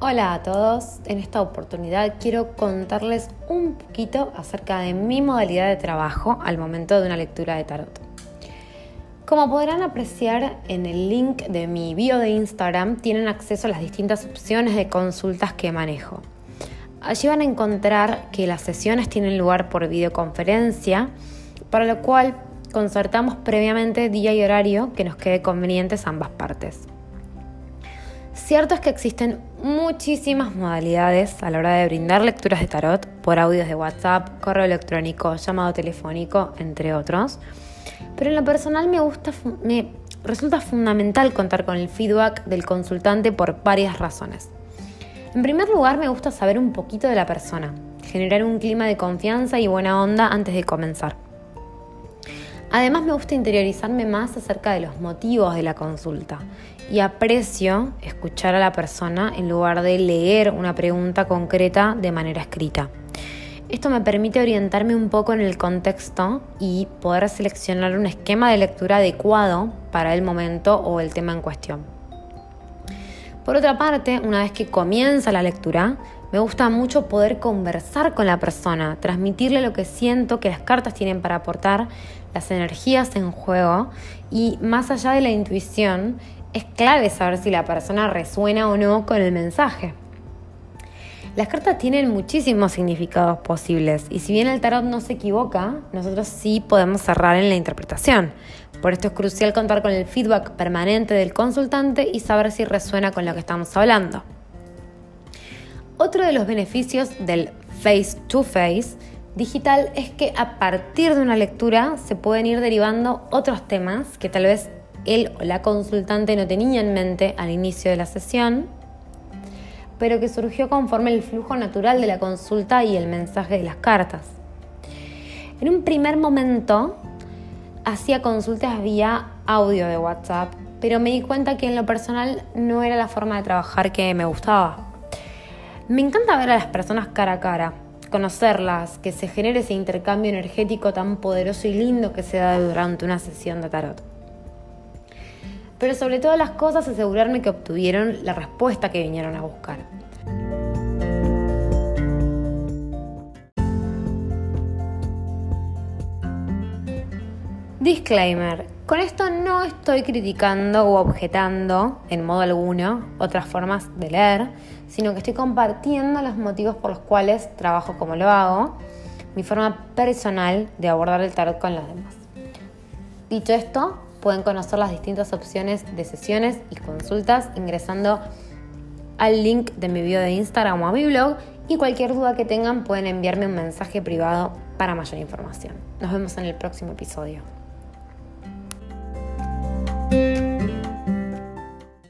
Hola a todos, en esta oportunidad quiero contarles un poquito acerca de mi modalidad de trabajo al momento de una lectura de tarot. Como podrán apreciar en el link de mi bio de Instagram tienen acceso a las distintas opciones de consultas que manejo. Allí van a encontrar que las sesiones tienen lugar por videoconferencia, para lo cual concertamos previamente día y horario que nos quede convenientes ambas partes. Cierto es que existen muchísimas modalidades a la hora de brindar lecturas de tarot por audios de WhatsApp, correo electrónico, llamado telefónico, entre otros. Pero en lo personal me gusta, me resulta fundamental contar con el feedback del consultante por varias razones. En primer lugar, me gusta saber un poquito de la persona, generar un clima de confianza y buena onda antes de comenzar. Además me gusta interiorizarme más acerca de los motivos de la consulta y aprecio escuchar a la persona en lugar de leer una pregunta concreta de manera escrita. Esto me permite orientarme un poco en el contexto y poder seleccionar un esquema de lectura adecuado para el momento o el tema en cuestión. Por otra parte, una vez que comienza la lectura, me gusta mucho poder conversar con la persona, transmitirle lo que siento que las cartas tienen para aportar, las energías en juego y más allá de la intuición, es clave saber si la persona resuena o no con el mensaje. Las cartas tienen muchísimos significados posibles y si bien el tarot no se equivoca, nosotros sí podemos cerrar en la interpretación. Por esto es crucial contar con el feedback permanente del consultante y saber si resuena con lo que estamos hablando. Otro de los beneficios del face-to-face digital es que a partir de una lectura se pueden ir derivando otros temas que tal vez él o la consultante no tenía en mente al inicio de la sesión, pero que surgió conforme el flujo natural de la consulta y el mensaje de las cartas. En un primer momento hacía consultas vía audio de WhatsApp, pero me di cuenta que en lo personal no era la forma de trabajar que me gustaba. Me encanta ver a las personas cara a cara, conocerlas, que se genere ese intercambio energético tan poderoso y lindo que se da durante una sesión de tarot. Pero sobre todas las cosas asegurarme que obtuvieron la respuesta que vinieron a buscar. Disclaimer. Con esto no estoy criticando o objetando en modo alguno otras formas de leer, sino que estoy compartiendo los motivos por los cuales trabajo como lo hago, mi forma personal de abordar el tarot con los demás. Dicho esto, pueden conocer las distintas opciones de sesiones y consultas ingresando al link de mi video de Instagram o a mi blog y cualquier duda que tengan pueden enviarme un mensaje privado para mayor información. Nos vemos en el próximo episodio. Thank you.